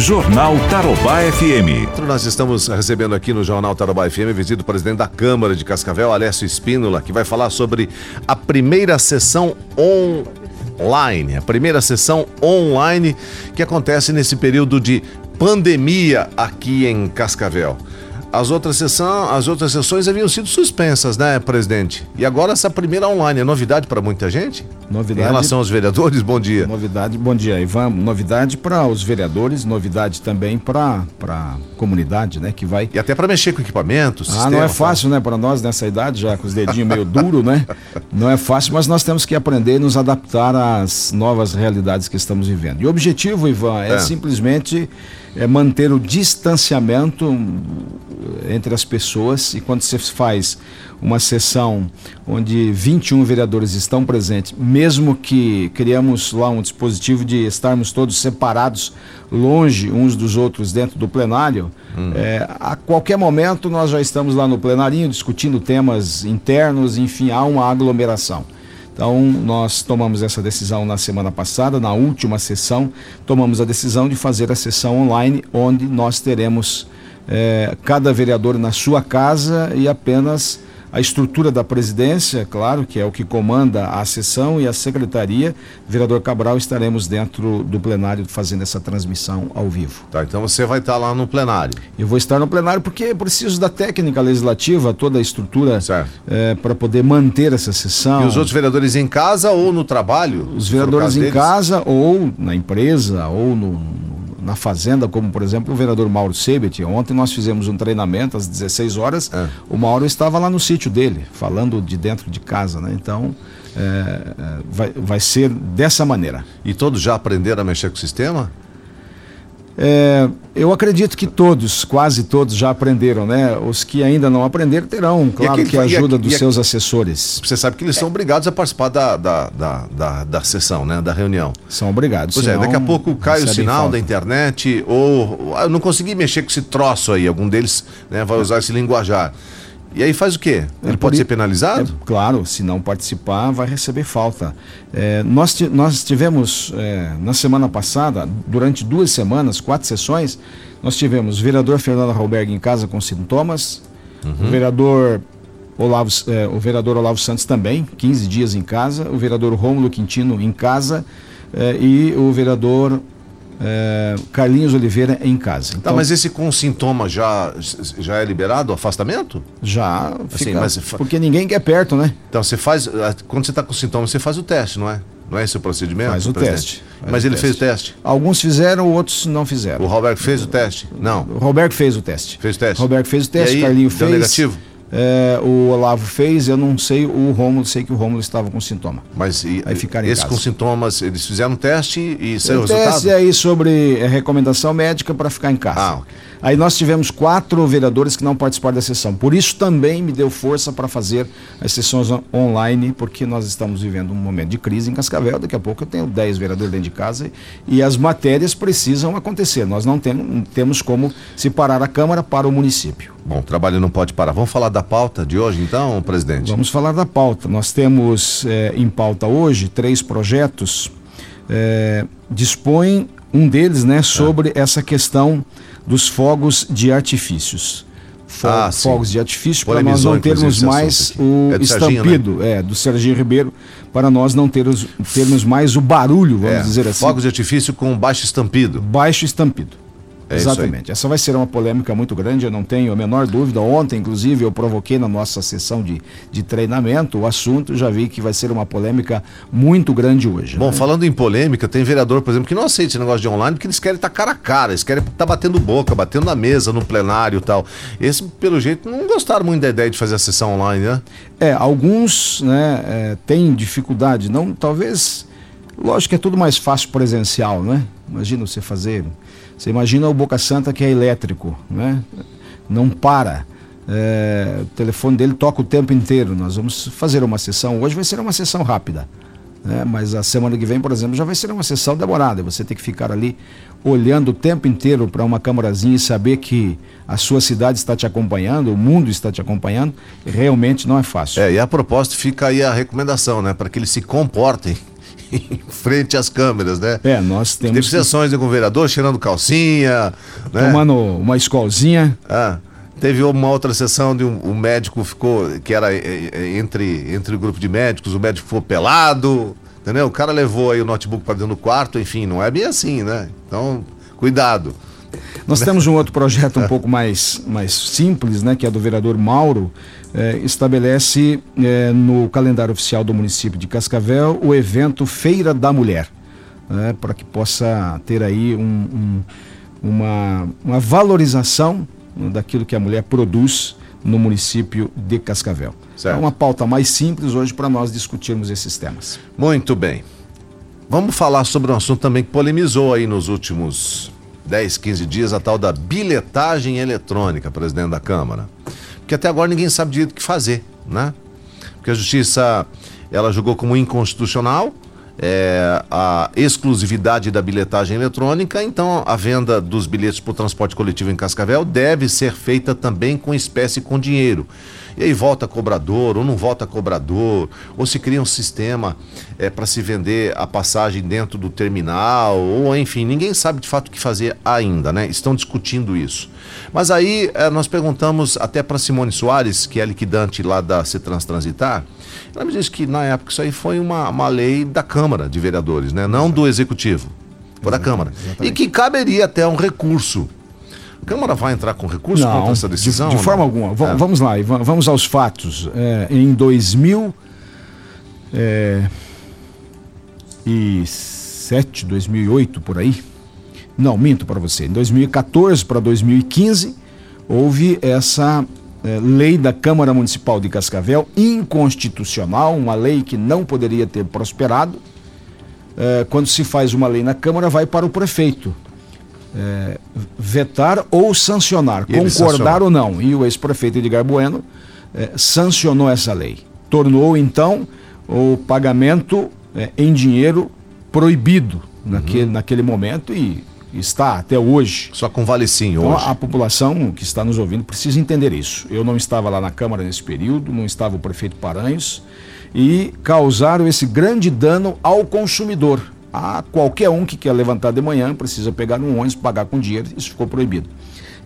Jornal Tarobá FM. Nós estamos recebendo aqui no Jornal Tarobá FM visita do presidente da Câmara de Cascavel, Alessio Espínola, que vai falar sobre a primeira sessão online, a primeira sessão online que acontece nesse período de pandemia aqui em Cascavel. As outras, sessão, as outras sessões haviam sido suspensas, né, presidente? E agora essa primeira online é novidade para muita gente? Novidade. Em relação aos vereadores, bom dia. Novidade, bom dia, Ivan. Novidade para os vereadores, novidade também para a comunidade, né, que vai. E até para mexer com equipamentos. Ah, sistema, não é fácil, tá? né, para nós nessa idade, já com os dedinhos meio duro, né? Não é fácil, mas nós temos que aprender e nos adaptar às novas realidades que estamos vivendo. E o objetivo, Ivan, é, é. simplesmente é manter o distanciamento entre as pessoas e quando você faz uma sessão onde 21 vereadores estão presentes, mesmo que criamos lá um dispositivo de estarmos todos separados, longe uns dos outros dentro do plenário, hum. é, a qualquer momento nós já estamos lá no plenarinho discutindo temas internos, enfim, há uma aglomeração. Então, nós tomamos essa decisão na semana passada, na última sessão, tomamos a decisão de fazer a sessão online, onde nós teremos é, cada vereador na sua casa e apenas a estrutura da presidência, claro, que é o que comanda a sessão e a secretaria, vereador Cabral, estaremos dentro do plenário fazendo essa transmissão ao vivo. Tá, então você vai estar lá no plenário. Eu vou estar no plenário porque preciso da técnica legislativa, toda a estrutura é, para poder manter essa sessão. E os outros vereadores em casa ou no trabalho? Os vereadores em deles? casa ou na empresa ou no, na fazenda, como por exemplo o vereador Mauro Sebet. Ontem nós fizemos um treinamento às 16 horas. É. O Mauro estava lá no sítio dele, falando de dentro de casa, né? Então é, é, vai, vai ser dessa maneira. E todos já aprenderam a mexer com o sistema? É, eu acredito que todos, quase todos já aprenderam, né? Os que ainda não aprenderam terão, claro, aquele, que a ajuda dos seus assessores. Você sabe que eles são obrigados a participar da, da, da, da, da sessão, né? Da reunião. São obrigados. Pois é, daqui a pouco cai o sinal da internet, ou eu não consegui mexer com esse troço aí, algum deles né, vai usar esse linguajar. E aí faz o quê? Ele é, pode ser penalizado? É, claro, se não participar, vai receber falta. É, nós, nós tivemos, é, na semana passada, durante duas semanas, quatro sessões, nós tivemos o vereador Fernando Rauberg em casa com sintomas, uhum. o vereador Olavo, é, o vereador Olavo Santos também, 15 dias em casa, o vereador Rômulo Quintino em casa é, e o vereador é, Carlinhos Oliveira em casa. Tá, então, tá, mas esse com sintoma já, já é liberado, o afastamento? Já, assim, fica, mas, porque ninguém quer perto, né? Então você faz, quando você está com sintoma, você faz o teste, não é? Não é esse o procedimento? Faz o teste. Faz mas o ele teste. fez o teste? Alguns fizeram, outros não fizeram. O Roberto fez o teste? Não. O Roberto fez o teste. Fez o teste? O Roberto fez o teste, Carlinhos fez. negativo? É, o Olavo fez, eu não sei, o Rômulo, sei que o Rômulo estava com sintoma. Mas e, aí ficaram esse com sintomas, eles fizeram um teste e saiu o resultado? teste aí sobre é, recomendação médica para ficar em casa. Ah, okay. Aí nós tivemos quatro vereadores que não participaram da sessão. Por isso também me deu força para fazer as sessões online, porque nós estamos vivendo um momento de crise em Cascavel. Daqui a pouco eu tenho 10 vereadores dentro de casa e as matérias precisam acontecer. Nós não temos, temos como separar a Câmara para o município. Bom, o trabalho não pode parar. Vamos falar da pauta de hoje, então, presidente? Vamos falar da pauta. Nós temos é, em pauta hoje três projetos. É, dispõe um deles né, sobre é. essa questão dos fogos de artifícios. Fo ah, fogos de artifício para nós não termos mais o é estampido né? é, do Serginho Ribeiro, para nós não termos, termos mais o barulho, vamos é, dizer assim. Fogos de artifício com baixo estampido. Baixo estampido. É Exatamente. Essa vai ser uma polêmica muito grande, eu não tenho a menor dúvida. Ontem, inclusive, eu provoquei na nossa sessão de, de treinamento o assunto, já vi que vai ser uma polêmica muito grande hoje. Bom, né? falando em polêmica, tem vereador, por exemplo, que não aceita esse negócio de online porque eles querem estar cara a cara, eles querem estar tá batendo boca, batendo na mesa, no plenário e tal. Esse, pelo jeito, não gostaram muito da ideia de fazer a sessão online, né? É, alguns né, é, têm dificuldade, não, talvez. Lógico que é tudo mais fácil presencial, né? Imagina você fazer você imagina o Boca Santa que é elétrico, né? não para. É, o telefone dele toca o tempo inteiro. Nós vamos fazer uma sessão. Hoje vai ser uma sessão rápida. Né? Mas a semana que vem, por exemplo, já vai ser uma sessão demorada. Você tem que ficar ali olhando o tempo inteiro para uma câmarazinha e saber que a sua cidade está te acompanhando, o mundo está te acompanhando, realmente não é fácil. É, e a propósito fica aí a recomendação, né? Para que eles se comportem em frente às câmeras, né? É, nós temos. Teve sessões com o vereador cheirando calcinha, né? Tomando uma escolzinha. Ah, teve uma outra sessão de um, um, médico ficou, que era é, é, entre, entre o grupo de médicos, o médico ficou pelado, entendeu? O cara levou aí o notebook para dentro do quarto, enfim, não é bem assim, né? Então, cuidado. Nós temos um outro projeto um pouco mais, mais simples, né, que é do vereador Mauro, é, estabelece é, no calendário oficial do município de Cascavel o evento Feira da Mulher, né, para que possa ter aí um, um, uma, uma valorização daquilo que a mulher produz no município de Cascavel. Certo. É uma pauta mais simples hoje para nós discutirmos esses temas. Muito bem. Vamos falar sobre um assunto também que polemizou aí nos últimos 10, 15 dias, a tal da bilhetagem eletrônica, presidente da Câmara. Porque até agora ninguém sabe direito o que fazer, né? Porque a Justiça, ela julgou como inconstitucional é, a exclusividade da bilhetagem eletrônica, então a venda dos bilhetes por transporte coletivo em Cascavel deve ser feita também com espécie com dinheiro. E aí volta cobrador, ou não volta cobrador, ou se cria um sistema é, para se vender a passagem dentro do terminal, ou enfim, ninguém sabe de fato o que fazer ainda, né? Estão discutindo isso. Mas aí é, nós perguntamos até para Simone Soares, que é liquidante lá da Cetrans Transitar, ela me disse que na época isso aí foi uma, uma lei da Câmara de Vereadores, né? não do Executivo, foi da Câmara. Exatamente. E que caberia até um recurso a Câmara vai entrar com recurso não, contra essa decisão? De, de forma alguma. V é. Vamos lá, vamos aos fatos. É, em 2007, 2008, é, por aí. Não, minto para você. Em 2014 para 2015, houve essa é, lei da Câmara Municipal de Cascavel, inconstitucional, uma lei que não poderia ter prosperado. É, quando se faz uma lei na Câmara, vai para o prefeito é, vetar ou sancionar, concordar ou não. E o ex-prefeito Edgar Bueno é, sancionou essa lei. Tornou, então, o pagamento é, em dinheiro proibido uhum. naquele, naquele momento e está até hoje. Só com vale sim então, hoje. A população que está nos ouvindo precisa entender isso. Eu não estava lá na Câmara nesse período, não estava o prefeito Paranhos, e causaram esse grande dano ao consumidor a qualquer um que quer levantar de manhã precisa pegar um ônibus, pagar com dinheiro, isso ficou proibido.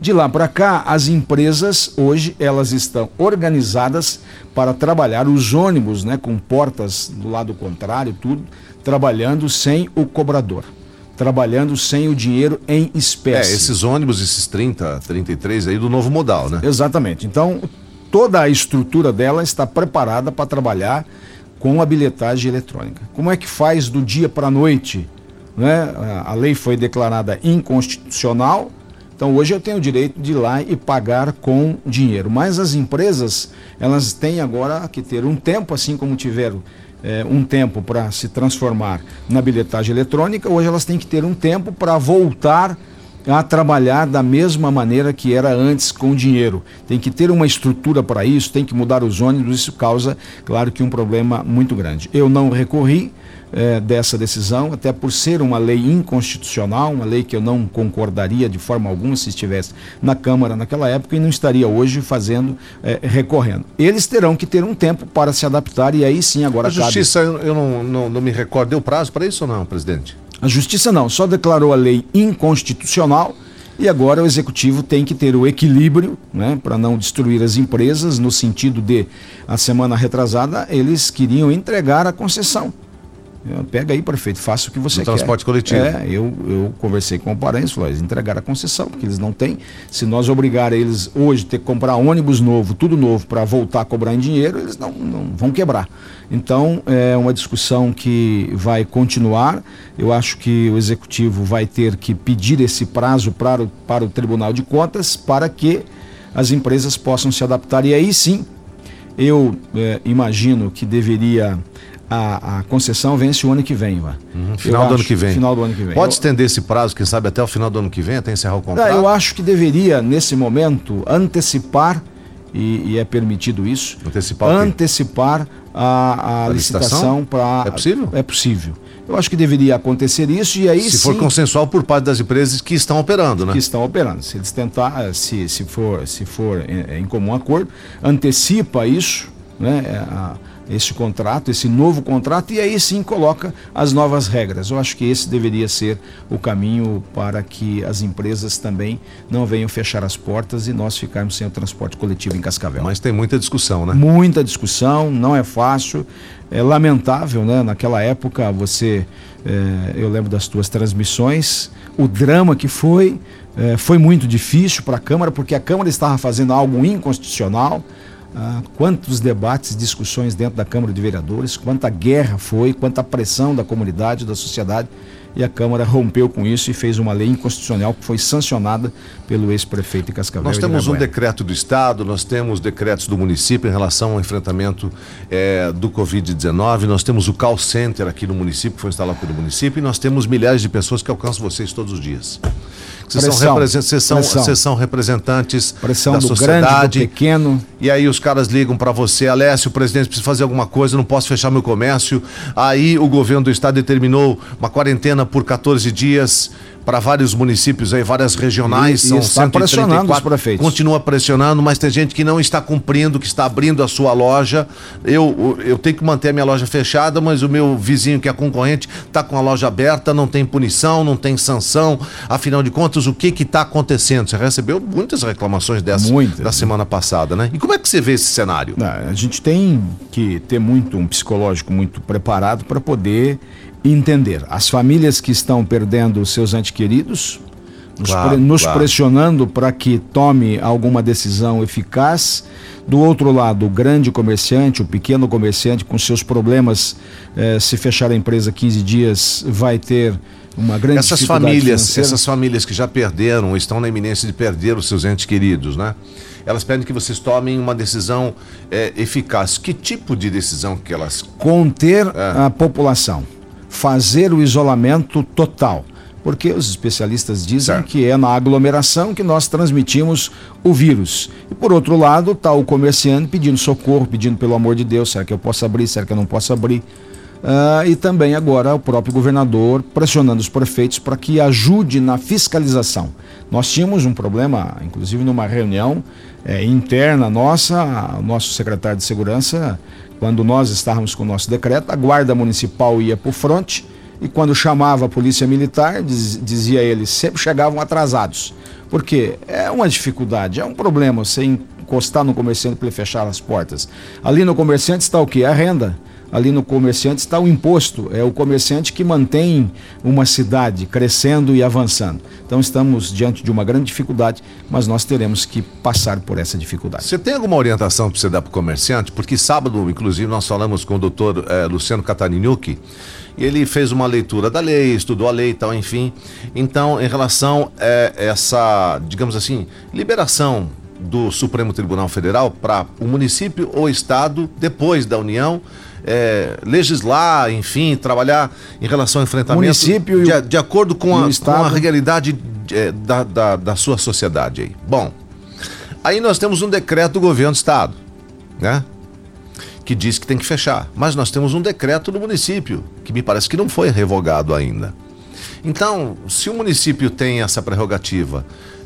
De lá para cá, as empresas hoje elas estão organizadas para trabalhar os ônibus, né, com portas do lado contrário, tudo, trabalhando sem o cobrador, trabalhando sem o dinheiro em espécie. É, esses ônibus, esses 30, 33 aí do novo modal, né? Exatamente. Então, toda a estrutura dela está preparada para trabalhar com a bilhetagem eletrônica. Como é que faz do dia para a noite? Né? A lei foi declarada inconstitucional, então hoje eu tenho o direito de ir lá e pagar com dinheiro. Mas as empresas, elas têm agora que ter um tempo, assim como tiveram é, um tempo para se transformar na bilhetagem eletrônica, hoje elas têm que ter um tempo para voltar a trabalhar da mesma maneira que era antes com dinheiro. Tem que ter uma estrutura para isso, tem que mudar os ônibus, isso causa, claro que um problema muito grande. Eu não recorri eh, dessa decisão, até por ser uma lei inconstitucional, uma lei que eu não concordaria de forma alguma se estivesse na Câmara naquela época e não estaria hoje fazendo, eh, recorrendo. Eles terão que ter um tempo para se adaptar e aí sim agora A Justiça, cabe... eu não, não, não me recordo, deu prazo para isso ou não, presidente? A justiça não, só declarou a lei inconstitucional e agora o executivo tem que ter o equilíbrio, né, para não destruir as empresas, no sentido de, a semana retrasada, eles queriam entregar a concessão. Pega aí, prefeito, faça o que você no quer. Transporte coletivo. É, eu, eu conversei com o Paranhos, eles entregaram a concessão, porque eles não têm. Se nós obrigar eles hoje a ter que comprar ônibus novo, tudo novo, para voltar a cobrar em dinheiro, eles não, não vão quebrar. Então, é uma discussão que vai continuar. Eu acho que o executivo vai ter que pedir esse prazo para o, para o Tribunal de Contas para que as empresas possam se adaptar. E aí sim, eu é, imagino que deveria a, a, concessão vence o ano que vem, Uhum, final eu do acho, ano que vem. Final do ano que vem. Pode eu, estender esse prazo, quem sabe, até o final do ano que vem, até encerrar o contrato? eu acho que deveria, nesse momento, antecipar, e, e é permitido isso, antecipar, antecipar a, a, a licitação para. É possível? É possível. Eu acho que deveria acontecer isso e aí se sim, for consensual por parte das empresas que estão operando, né? Que estão operando. Se eles tentar, se, se for, se for em, em comum acordo, antecipa isso, né? A, esse contrato, esse novo contrato, e aí sim coloca as novas regras. Eu acho que esse deveria ser o caminho para que as empresas também não venham fechar as portas e nós ficarmos sem o transporte coletivo em Cascavel. Mas tem muita discussão, né? Muita discussão, não é fácil, é lamentável, né? Naquela época você, é, eu lembro das tuas transmissões, o drama que foi, é, foi muito difícil para a Câmara, porque a Câmara estava fazendo algo inconstitucional. Ah, quantos debates, discussões dentro da Câmara de Vereadores, quanta guerra foi, quanta pressão da comunidade, da sociedade, e a Câmara rompeu com isso e fez uma lei inconstitucional que foi sancionada pelo ex-prefeito Cascavel. Nós temos um decreto do Estado, nós temos decretos do município em relação ao enfrentamento é, do Covid-19, nós temos o call center aqui no município, que foi instalado pelo município, e nós temos milhares de pessoas que alcançam vocês todos os dias. Vocês são, vocês são, vocês são representantes pressão da do sociedade. Grande, do pequeno. E aí os caras ligam para você, Alessio, o presidente precisa fazer alguma coisa, não posso fechar meu comércio. Aí o governo do estado determinou uma quarentena por 14 dias para vários municípios aí, várias regionais, e, são e está pressionando os prefeitos. Continua pressionando, mas tem gente que não está cumprindo, que está abrindo a sua loja. Eu, eu tenho que manter a minha loja fechada, mas o meu vizinho que é concorrente está com a loja aberta, não tem punição, não tem sanção. Afinal de contas, o que que está acontecendo? Você recebeu muitas reclamações dessas Muitas. da semana passada, né? E como é que você vê esse cenário? Não, a gente tem que ter muito um psicológico muito preparado para poder entender. As famílias que estão perdendo os seus entes queridos, nos, Claro, pre- nos claro. pressionando para que tome alguma decisão eficaz. Do outro lado, o grande comerciante, o pequeno comerciante, com seus problemas, eh, se fechar a empresa 15 dias, vai ter uma grande Essas dificuldade famílias, financeira. essas famílias que já perderam, estão na iminência de perder os seus entes queridos, né? Elas pedem que vocês tomem uma decisão é, eficaz. Que tipo de decisão que elas conter É. a população, fazer o isolamento total. Porque os especialistas dizem Certo. que é na aglomeração que nós transmitimos o vírus. E por outro lado, está o comerciante pedindo socorro, pedindo pelo amor de Deus, será que eu posso abrir, será que eu não posso abrir? Ah, e também agora o próprio governador pressionando os prefeitos para que ajude na fiscalização. Nós tínhamos um problema, inclusive numa reunião eh, interna nossa, o nosso secretário de segurança, quando nós estávamos com o nosso decreto, a guarda municipal ia para o fronte e quando chamava a polícia militar, diz- dizia ele, sempre chegavam atrasados. Porque é uma dificuldade, é um problema você encostar no comerciante para ele fechar as portas. Ali no comerciante está o quê? A renda. Ali no comerciante está o imposto. É o comerciante que mantém uma cidade crescendo e avançando. Então estamos diante de uma grande dificuldade, mas nós teremos que passar por essa dificuldade. Você tem alguma orientação para você dar para o comerciante? Porque sábado, inclusive, nós falamos com o doutor eh, Luciano Catarinucci e ele fez uma leitura da lei, estudou a lei e tal, enfim. Então, em relação a essa, digamos assim, liberação do Supremo Tribunal Federal para o município ou estado, depois da União, eh, legislar, enfim, trabalhar em relação ao enfrentamento Município de, de acordo com a, com a realidade eh, da, da, da sua sociedade aí. Bom, Aí nós temos um decreto do governo do estado, né? Que diz que tem que fechar. Mas nós temos um decreto do município, que me parece que não foi revogado ainda. Então, se o município tem essa prerrogativa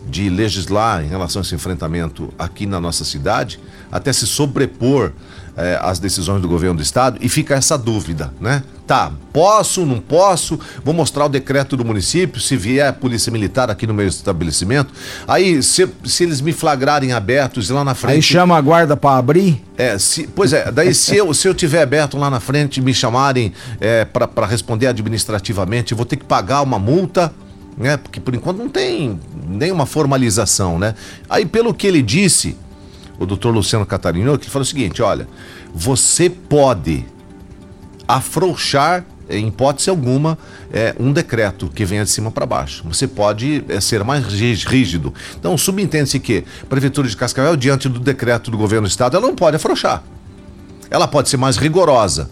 de legislar em relação a esse enfrentamento aqui na nossa cidade, até se sobrepor eh, às decisões do governo do estado, e fica essa dúvida, né? Tá, posso, não posso, vou mostrar o decreto do município, se vier a polícia militar aqui no meu estabelecimento, aí se, se eles me flagrarem abertos lá na frente... Aí chama a guarda para abrir. É, se, pois é, daí se eu, se eu tiver aberto lá na frente e me chamarem é, para responder administrativamente, vou ter que pagar uma multa, né? Porque por enquanto não tem nenhuma formalização, né? Aí pelo que ele disse, o doutor Luciano Catarino, que ele falou o seguinte, olha, você pode afrouxar, em hipótese alguma, é, um decreto que venha de cima para baixo. Você pode é, ser mais rí- rígido. Então, subentende-se que a Prefeitura de Cascavel, diante do decreto do governo do Estado, ela não pode afrouxar. Ela pode ser mais rigorosa.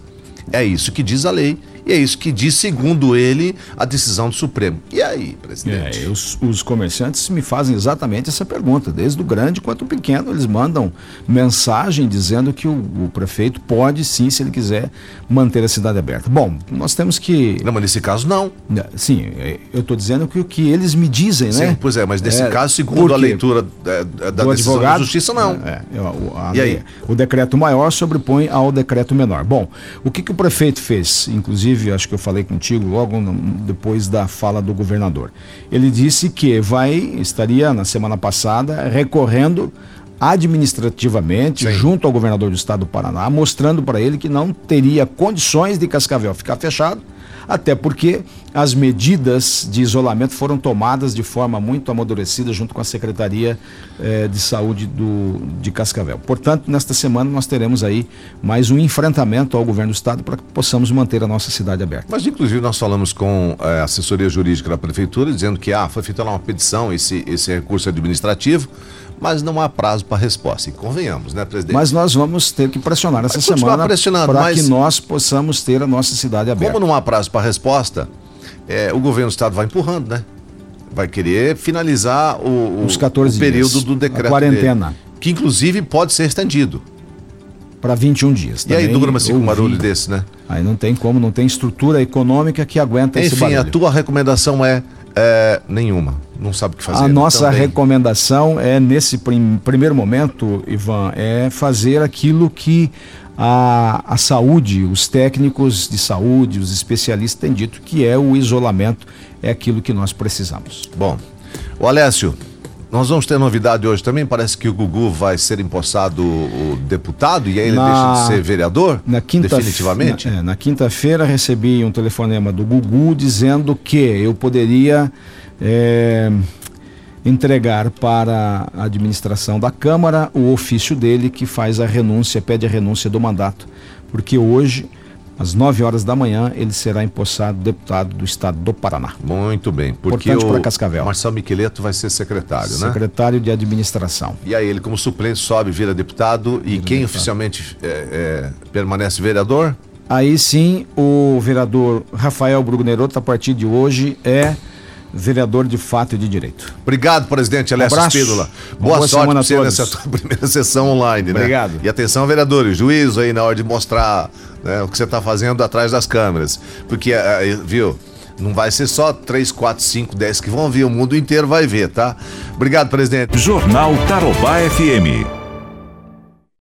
É isso que diz a lei E é isso que diz, segundo ele, a decisão do Supremo. E aí, presidente? É, os, os comerciantes me fazem exatamente essa pergunta. Desde o grande quanto o pequeno, eles mandam mensagem dizendo que o, o prefeito pode sim, se ele quiser, manter a cidade aberta. Bom, nós temos que. Não, mas nesse caso não. Né, sim, é, eu estou dizendo que o que eles me dizem, né? Sim, pois é, mas nesse é, caso, segundo a leitura é, é, da decisão advogado, da justiça, não. É, o, a, e aí? O decreto maior sobrepõe ao decreto menor. Bom, o que, que o prefeito fez? Inclusive, acho que eu falei contigo logo depois da fala do governador. Ele disse que vai, estaria na semana passada, recorrendo administrativamente Sim. junto ao governador do estado do Paraná, mostrando para ele que não teria condições de Cascavel ficar fechado até porque as medidas de isolamento foram tomadas de forma muito amadurecida junto com a Secretaria eh, de Saúde do, de Cascavel. Portanto, nesta semana nós teremos aí mais um enfrentamento ao governo do Estado para que possamos manter a nossa cidade aberta. Mas, inclusive, nós falamos com eh, a assessoria jurídica da Prefeitura dizendo que ah, foi feita uma petição, esse, esse recurso administrativo mas não há prazo para resposta. E convenhamos, né, presidente? Mas nós vamos ter que pressionar essa semana para mas... que nós possamos ter a nossa cidade aberta. Como não há prazo para resposta, é, o governo do estado vai empurrando, né? Vai querer finalizar o, os 14 o período dias, do decreto. A quarentena. Dele, que inclusive pode ser estendido. Para 21 dias. E aí dura um barulho desse, né? Aí não tem como, não tem estrutura econômica que aguenta Enfim, esse barulho. Enfim, a tua recomendação é, é nenhuma não sabe o que fazer. A nossa também. recomendação é, nesse prim primeiro momento, Ivan, é fazer aquilo que a, a saúde, os técnicos de saúde, os especialistas têm dito que é o isolamento, é aquilo que nós precisamos. Bom, o Alessio, nós vamos ter novidade hoje também. Parece que o Gugu vai ser empossado o deputado e aí ele na, deixa de ser vereador? Na quinta definitivamente? Na, é, na quinta-feira recebi um telefonema do Gugu dizendo que eu poderia é, entregar para a administração da Câmara o ofício dele que faz a renúncia, pede a renúncia do mandato, porque hoje às 9 horas da manhã, ele será empossado deputado do estado do Paraná. Muito bem, porque o Cascavel. Marcelo Miqueleto vai ser secretário, secretário né? Secretário de administração. E aí ele, como suplente, sobe, vira deputado e vira quem deputado. oficialmente é, é, permanece vereador? Aí sim, o vereador Rafael Brugneroto, a partir de hoje, é vereador de fato e de direito. Obrigado, presidente Alessio um Espínola. Boa, boa sorte para você nessa primeira sessão online, né? Obrigado. E atenção, vereadores, juízo aí na hora de mostrar né, o que você está fazendo atrás das câmeras. Porque, eh, eh, viu, não vai ser só 3, 4, 5, 10 que vão ver, o mundo inteiro vai ver, tá? Obrigado, presidente. Jornal Tarobá FM.